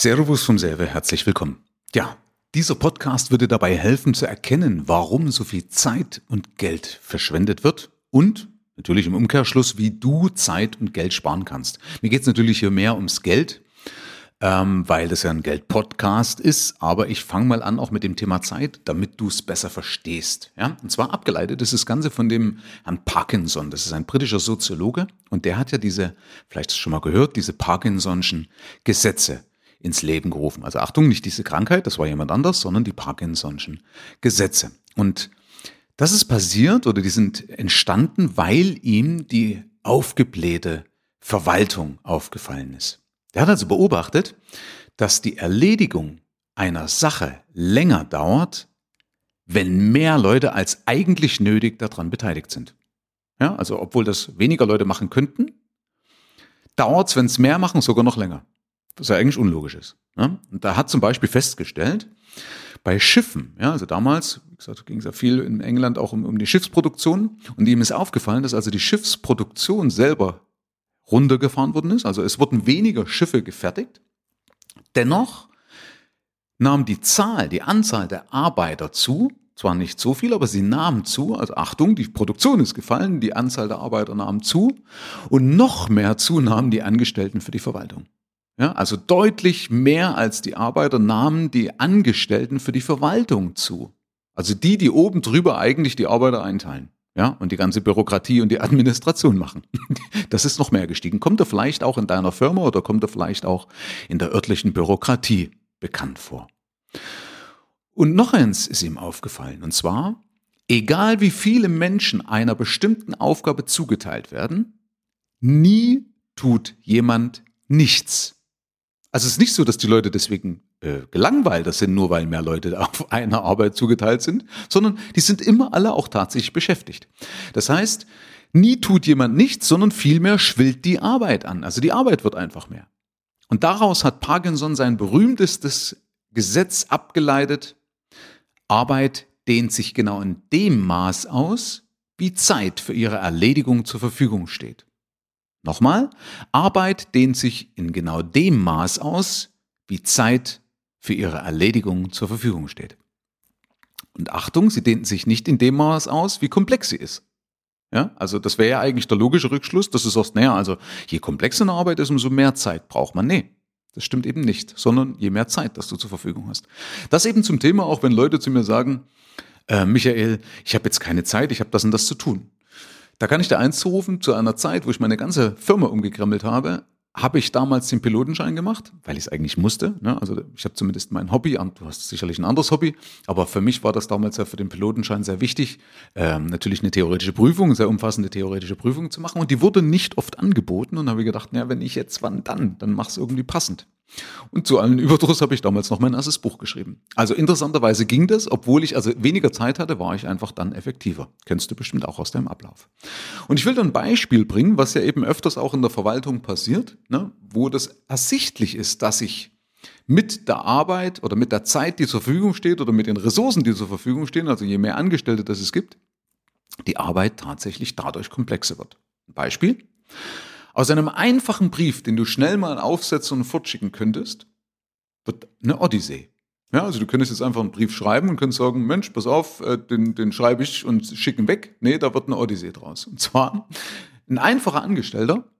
Servus vom Selbe, herzlich willkommen. Ja, dieser Podcast würde dabei helfen zu erkennen, warum so viel Zeit und Geld verschwendet wird und natürlich im Umkehrschluss, wie du Zeit und Geld sparen kannst. Mir geht es natürlich hier mehr ums Geld, ähm, weil das ja ein Geld-Podcast ist, aber ich fange mal an auch mit dem Thema Zeit, damit du es besser verstehst. Ja? Und zwar abgeleitet ist das Ganze von dem Herrn Parkinson, das ist ein britischer Soziologe und der hat ja diese, vielleicht hast du schon mal gehört, diese Parkinson'schen Gesetze ins Leben gerufen. Also Achtung, nicht diese Krankheit, das war jemand anders, sondern die Parkinson'schen Gesetze. Und das ist passiert oder die sind entstanden, weil ihm die aufgeblähte Verwaltung aufgefallen ist. Er hat also beobachtet, dass die Erledigung einer Sache länger dauert, wenn mehr Leute als eigentlich nötig daran beteiligt sind. Ja, also obwohl das weniger Leute machen könnten, dauert es, wenn es mehr machen, sogar noch länger was ja eigentlich unlogisch ist. Ne? Und da hat zum Beispiel festgestellt, bei Schiffen, ja, also damals, wie gesagt, ging es ja viel in England auch um, um die Schiffsproduktion und ihm ist aufgefallen, dass also die Schiffsproduktion selber runtergefahren worden ist. Also es wurden weniger Schiffe gefertigt. Dennoch nahm die Zahl, die Anzahl der Arbeiter zu, zwar nicht so viel, aber sie nahmen zu. Also Achtung, die Produktion ist gefallen, die Anzahl der Arbeiter nahm zu und noch mehr zunahmen die Angestellten für die Verwaltung. Ja, also deutlich mehr als die Arbeiter nahmen die Angestellten für die Verwaltung zu. Also die, die oben drüber eigentlich die Arbeiter einteilen. Ja, und die ganze Bürokratie und die Administration machen. Das ist noch mehr gestiegen. Kommt er vielleicht auch in deiner Firma oder kommt er vielleicht auch in der örtlichen Bürokratie bekannt vor? Und noch eins ist ihm aufgefallen, und zwar, egal wie viele Menschen einer bestimmten Aufgabe zugeteilt werden, nie tut jemand nichts also es ist nicht so, dass die Leute deswegen äh, gelangweilt sind, nur weil mehr Leute auf eine Arbeit zugeteilt sind, sondern die sind immer alle auch tatsächlich beschäftigt. Das heißt, nie tut jemand nichts, sondern vielmehr schwillt die Arbeit an. Also die Arbeit wird einfach mehr. Und daraus hat Parkinson sein berühmtestes Gesetz abgeleitet. Arbeit dehnt sich genau in dem Maß aus, wie Zeit für ihre Erledigung zur Verfügung steht. Nochmal, Arbeit dehnt sich in genau dem Maß aus, wie Zeit für ihre Erledigung zur Verfügung steht. Und Achtung, sie dehnt sich nicht in dem Maß aus, wie komplex sie ist. Ja, also das wäre ja eigentlich der logische Rückschluss, dass du sagst, naja, also je komplexer eine Arbeit ist, umso mehr Zeit braucht man. Nee, das stimmt eben nicht, sondern je mehr Zeit, dass du zur Verfügung hast. Das eben zum Thema, auch wenn Leute zu mir sagen, äh, Michael, ich habe jetzt keine Zeit, ich habe das und das zu tun. Da kann ich dir eins zurufen, zu einer Zeit, wo ich meine ganze Firma umgekrempelt habe, habe ich damals den Pilotenschein gemacht, weil ich es eigentlich musste. Ne? Also ich habe zumindest mein Hobby, du hast sicherlich ein anderes Hobby, aber für mich war das damals ja für den Pilotenschein sehr wichtig, ähm, natürlich eine theoretische Prüfung, sehr umfassende theoretische Prüfung zu machen. Und die wurde nicht oft angeboten. Und habe gedacht, naja, wenn ich jetzt, wann dann? Dann mach es irgendwie passend. Und zu allen Überdruss habe ich damals noch mein erstes Buch geschrieben. Also interessanterweise ging das, obwohl ich also weniger Zeit hatte, war ich einfach dann effektiver. Kennst du bestimmt auch aus deinem Ablauf. Und ich will dann ein Beispiel bringen, was ja eben öfters auch in der Verwaltung passiert, ne, wo das ersichtlich ist, dass ich mit der Arbeit oder mit der Zeit, die zur Verfügung steht oder mit den Ressourcen, die zur Verfügung stehen, also je mehr Angestellte das es gibt, die Arbeit tatsächlich dadurch komplexer wird. Beispiel. Aus einem einfachen Brief, den du schnell mal aufsetzen und fortschicken könntest, wird eine Odyssee. Ja, also du könntest jetzt einfach einen Brief schreiben und könntest sagen, Mensch, pass auf, äh, den, den schreibe ich und schicken weg. Nee, da wird eine Odyssee draus. Und zwar ein einfacher Angestellter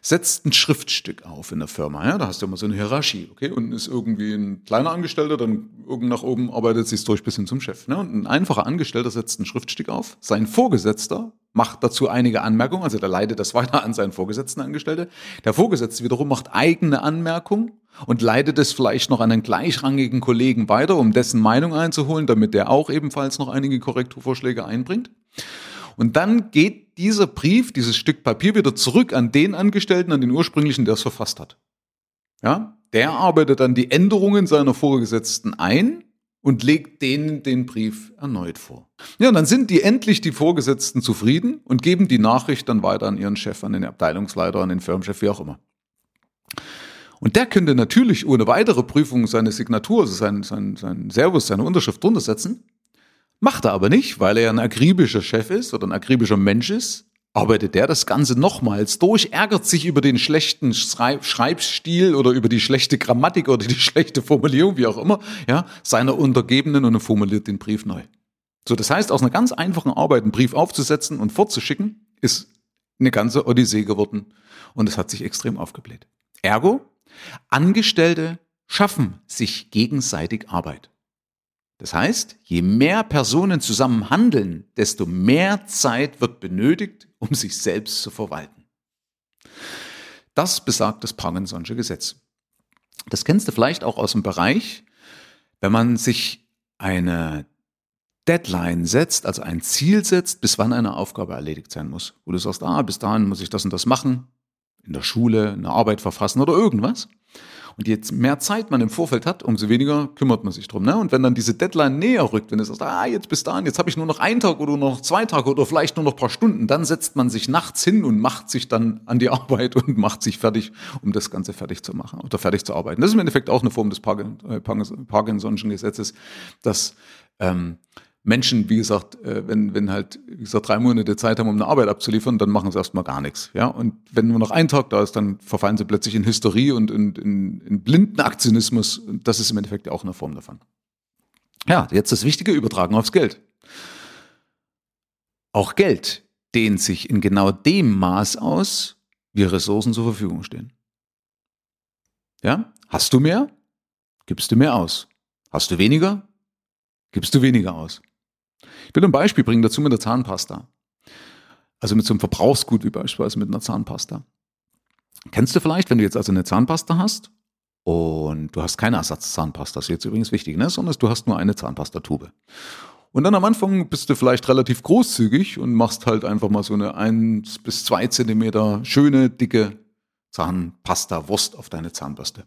setzt ein Schriftstück auf in der Firma. Ja, da hast du immer so eine Hierarchie. Okay, unten ist irgendwie ein kleiner Angestellter, dann irgend nach oben arbeitet sich durch bis hin zum Chef. Ne? Und ein einfacher Angestellter setzt ein Schriftstück auf. Sein Vorgesetzter macht dazu einige Anmerkungen, also der leitet das weiter an seinen Vorgesetzten Angestellte. Der Vorgesetzte wiederum macht eigene Anmerkungen und leitet es vielleicht noch an einen gleichrangigen Kollegen weiter, um dessen Meinung einzuholen, damit der auch ebenfalls noch einige Korrekturvorschläge einbringt. Und dann geht dieser Brief, dieses Stück Papier wieder zurück an den Angestellten, an den ursprünglichen, der es verfasst hat. Ja, der arbeitet dann die Änderungen seiner Vorgesetzten ein und legt denen den Brief erneut vor. Ja, und dann sind die endlich die Vorgesetzten zufrieden und geben die Nachricht dann weiter an ihren Chef, an den Abteilungsleiter, an den Firmenchef, wie auch immer. Und der könnte natürlich ohne weitere Prüfung seine Signatur, also sein, sein, sein Servus, seine Unterschrift drunter setzen. Macht er aber nicht, weil er ein akribischer Chef ist oder ein akribischer Mensch ist arbeitet der das Ganze nochmals durch, ärgert sich über den schlechten Schreibstil oder über die schlechte Grammatik oder die schlechte Formulierung, wie auch immer, ja, seiner Untergebenen und formuliert den Brief neu. So, das heißt, aus einer ganz einfachen Arbeit einen Brief aufzusetzen und fortzuschicken, ist eine ganze Odyssee geworden und es hat sich extrem aufgebläht. Ergo, Angestellte schaffen sich gegenseitig Arbeit. Das heißt, je mehr Personen zusammen handeln, desto mehr Zeit wird benötigt, um sich selbst zu verwalten. Das besagt das Parkinson'sche Gesetz. Das kennst du vielleicht auch aus dem Bereich, wenn man sich eine Deadline setzt, also ein Ziel setzt, bis wann eine Aufgabe erledigt sein muss. Wo du sagst, ah, bis dahin muss ich das und das machen, in der Schule, eine Arbeit verfassen oder irgendwas. Und je mehr Zeit man im Vorfeld hat, umso weniger kümmert man sich drum. Ne? Und wenn dann diese Deadline näher rückt, wenn du sagst, ah, jetzt bis dahin, jetzt habe ich nur noch einen Tag oder nur noch zwei Tage oder vielleicht nur noch ein paar Stunden, dann setzt man sich nachts hin und macht sich dann an die Arbeit und macht sich fertig, um das Ganze fertig zu machen oder fertig zu arbeiten. Das ist im Endeffekt auch eine Form des äh, Parkinson'schen Gesetzes, dass ähm, Menschen, wie gesagt, äh, wenn, wenn halt, wie gesagt, drei Monate Zeit haben, um eine Arbeit abzuliefern, dann machen sie erstmal gar nichts. Ja? Und wenn nur noch ein Tag da ist, dann verfallen sie plötzlich in Hysterie und in, in, in blinden Aktionismus. Und das ist im Endeffekt auch eine Form davon. Ja, jetzt das Wichtige, übertragen aufs Geld. Auch Geld dehnt sich in genau dem Maß aus, wie Ressourcen zur Verfügung stehen. Ja? Hast du mehr? Gibst du mehr aus. Hast du weniger? Gibst du weniger aus. Ich will ein Beispiel bringen dazu mit der Zahnpasta. Also mit so einem Verbrauchsgut wie beispielsweise mit einer Zahnpasta. Kennst du vielleicht, wenn du jetzt also eine Zahnpasta hast und du hast keine Ersatzzahnpasta, das ist jetzt übrigens wichtig, ne? sondern du hast nur eine Zahnpastatube. Und dann am Anfang bist du vielleicht relativ großzügig und machst halt einfach mal so eine 1 bis 2 Zentimeter schöne, dicke Zahnpasta-Wurst auf deine Zahnbürste.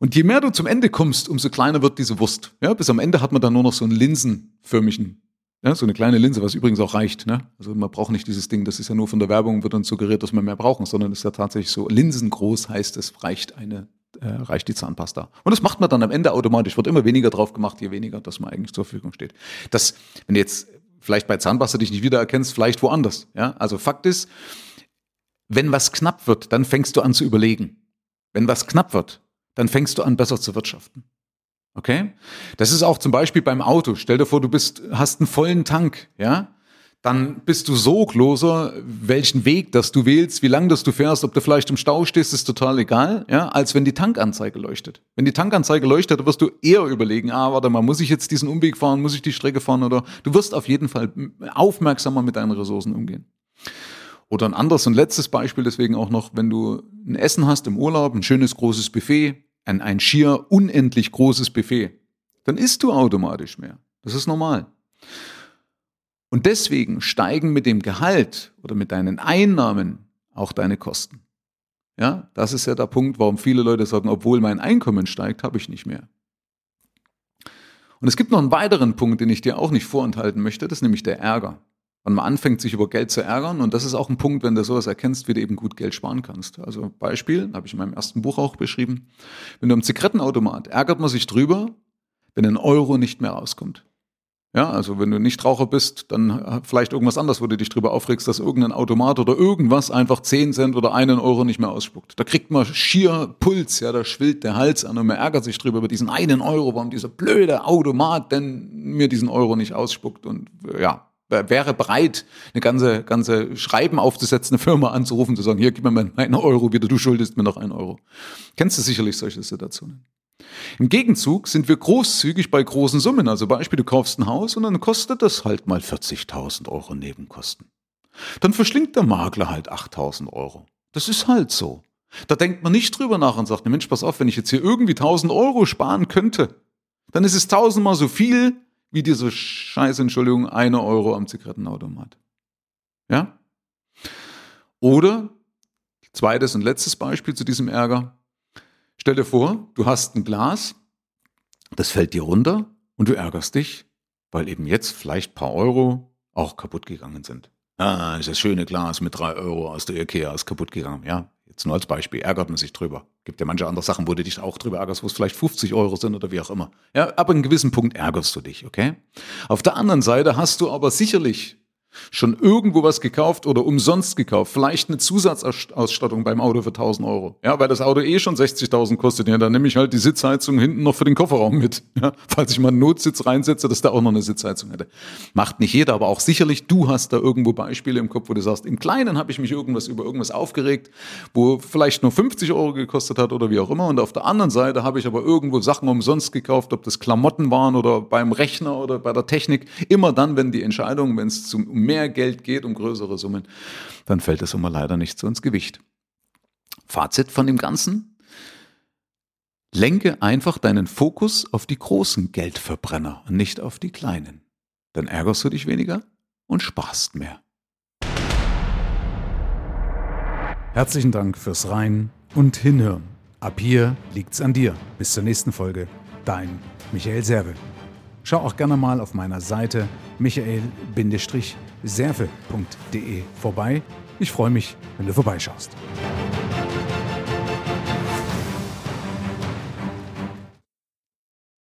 Und je mehr du zum Ende kommst, umso kleiner wird diese Wurst. Ja, bis am Ende hat man dann nur noch so einen linsenförmigen, ja, so eine kleine Linse, was übrigens auch reicht. Ne? Also man braucht nicht dieses Ding, das ist ja nur von der Werbung, wird uns suggeriert, dass wir mehr brauchen, sondern es ist ja tatsächlich so linsengroß, heißt es reicht eine, äh, reicht die Zahnpasta. Und das macht man dann am Ende automatisch, wird immer weniger drauf gemacht, je weniger das man eigentlich zur Verfügung steht. Das, wenn du jetzt vielleicht bei Zahnpasta dich nicht wiedererkennst, vielleicht woanders. Ja? Also Fakt ist, wenn was knapp wird, dann fängst du an zu überlegen. Wenn was knapp wird, dann fängst du an, besser zu wirtschaften. Okay? Das ist auch zum Beispiel beim Auto. Stell dir vor, du bist, hast einen vollen Tank, ja? Dann bist du sorgloser, welchen Weg das du wählst, wie lang das du fährst, ob du vielleicht im Stau stehst, ist total egal, ja, als wenn die Tankanzeige leuchtet. Wenn die Tankanzeige leuchtet, wirst du eher überlegen, ah, warte mal, muss ich jetzt diesen Umweg fahren, muss ich die Strecke fahren oder du wirst auf jeden Fall aufmerksamer mit deinen Ressourcen umgehen. Oder ein anderes und letztes Beispiel deswegen auch noch, wenn du ein Essen hast im Urlaub, ein schönes großes Buffet, ein, ein schier unendlich großes Buffet, dann isst du automatisch mehr. Das ist normal. Und deswegen steigen mit dem Gehalt oder mit deinen Einnahmen auch deine Kosten. Ja, das ist ja der Punkt, warum viele Leute sagen, obwohl mein Einkommen steigt, habe ich nicht mehr. Und es gibt noch einen weiteren Punkt, den ich dir auch nicht vorenthalten möchte, das ist nämlich der Ärger wann man anfängt, sich über Geld zu ärgern. Und das ist auch ein Punkt, wenn du sowas erkennst, wie du eben gut Geld sparen kannst. Also Beispiel, habe ich in meinem ersten Buch auch beschrieben. Wenn du am Zigarettenautomat ärgert man sich drüber, wenn ein Euro nicht mehr rauskommt. Ja, also wenn du nicht Raucher bist, dann vielleicht irgendwas anderes, wo du dich drüber aufregst, dass irgendein Automat oder irgendwas einfach 10 Cent oder einen Euro nicht mehr ausspuckt. Da kriegt man schier Puls, ja, da schwillt der Hals an und man ärgert sich drüber über diesen einen Euro, warum dieser blöde Automat denn mir diesen Euro nicht ausspuckt und ja, wäre bereit, eine ganze, ganze Schreiben aufzusetzen, eine Firma anzurufen, zu sagen, hier, gib mir mal einen Euro wieder, du schuldest mir noch einen Euro. Kennst du sicherlich solche Situationen. Im Gegenzug sind wir großzügig bei großen Summen. Also Beispiel, du kaufst ein Haus und dann kostet das halt mal 40.000 Euro Nebenkosten. Dann verschlingt der Makler halt 8.000 Euro. Das ist halt so. Da denkt man nicht drüber nach und sagt, Mensch, pass auf, wenn ich jetzt hier irgendwie 1.000 Euro sparen könnte, dann ist es tausendmal so viel, wie diese scheiße, Entschuldigung, eine Euro am Zigarettenautomat. Ja? Oder, zweites und letztes Beispiel zu diesem Ärger. Stell dir vor, du hast ein Glas, das fällt dir runter und du ärgerst dich, weil eben jetzt vielleicht ein paar Euro auch kaputt gegangen sind. Ah, ist das schöne Glas mit drei Euro aus der Ikea ist kaputt gegangen. Ja, Jetzt nur als Beispiel, ärgert man sich drüber. Gibt ja manche andere Sachen, wo du dich auch drüber ärgerst, wo es vielleicht 50 Euro sind oder wie auch immer. Ja, aber an einem gewissen Punkt ärgerst du dich, okay? Auf der anderen Seite hast du aber sicherlich schon irgendwo was gekauft oder umsonst gekauft, vielleicht eine Zusatzausstattung beim Auto für 1000 Euro. Ja, weil das Auto eh schon 60.000 kostet. Ja, dann nehme ich halt die Sitzheizung hinten noch für den Kofferraum mit. Ja, falls ich mal einen Notsitz reinsetze, dass da auch noch eine Sitzheizung hätte. Macht nicht jeder, aber auch sicherlich du hast da irgendwo Beispiele im Kopf, wo du sagst, im Kleinen habe ich mich irgendwas über irgendwas aufgeregt, wo vielleicht nur 50 Euro gekostet hat oder wie auch immer. Und auf der anderen Seite habe ich aber irgendwo Sachen umsonst gekauft, ob das Klamotten waren oder beim Rechner oder bei der Technik. Immer dann, wenn die Entscheidung, wenn es mehr Geld geht, um größere Summen, dann fällt es immer leider nicht so ins Gewicht. Fazit von dem Ganzen? Lenke einfach deinen Fokus auf die großen Geldverbrenner und nicht auf die kleinen. Dann ärgerst du dich weniger und sparst mehr. Herzlichen Dank fürs Rein und Hinhören. Ab hier liegt's an dir. Bis zur nächsten Folge. Dein Michael Serve. Schau auch gerne mal auf meiner Seite michael-serve.de vorbei. Ich freue mich, wenn du vorbeischaust.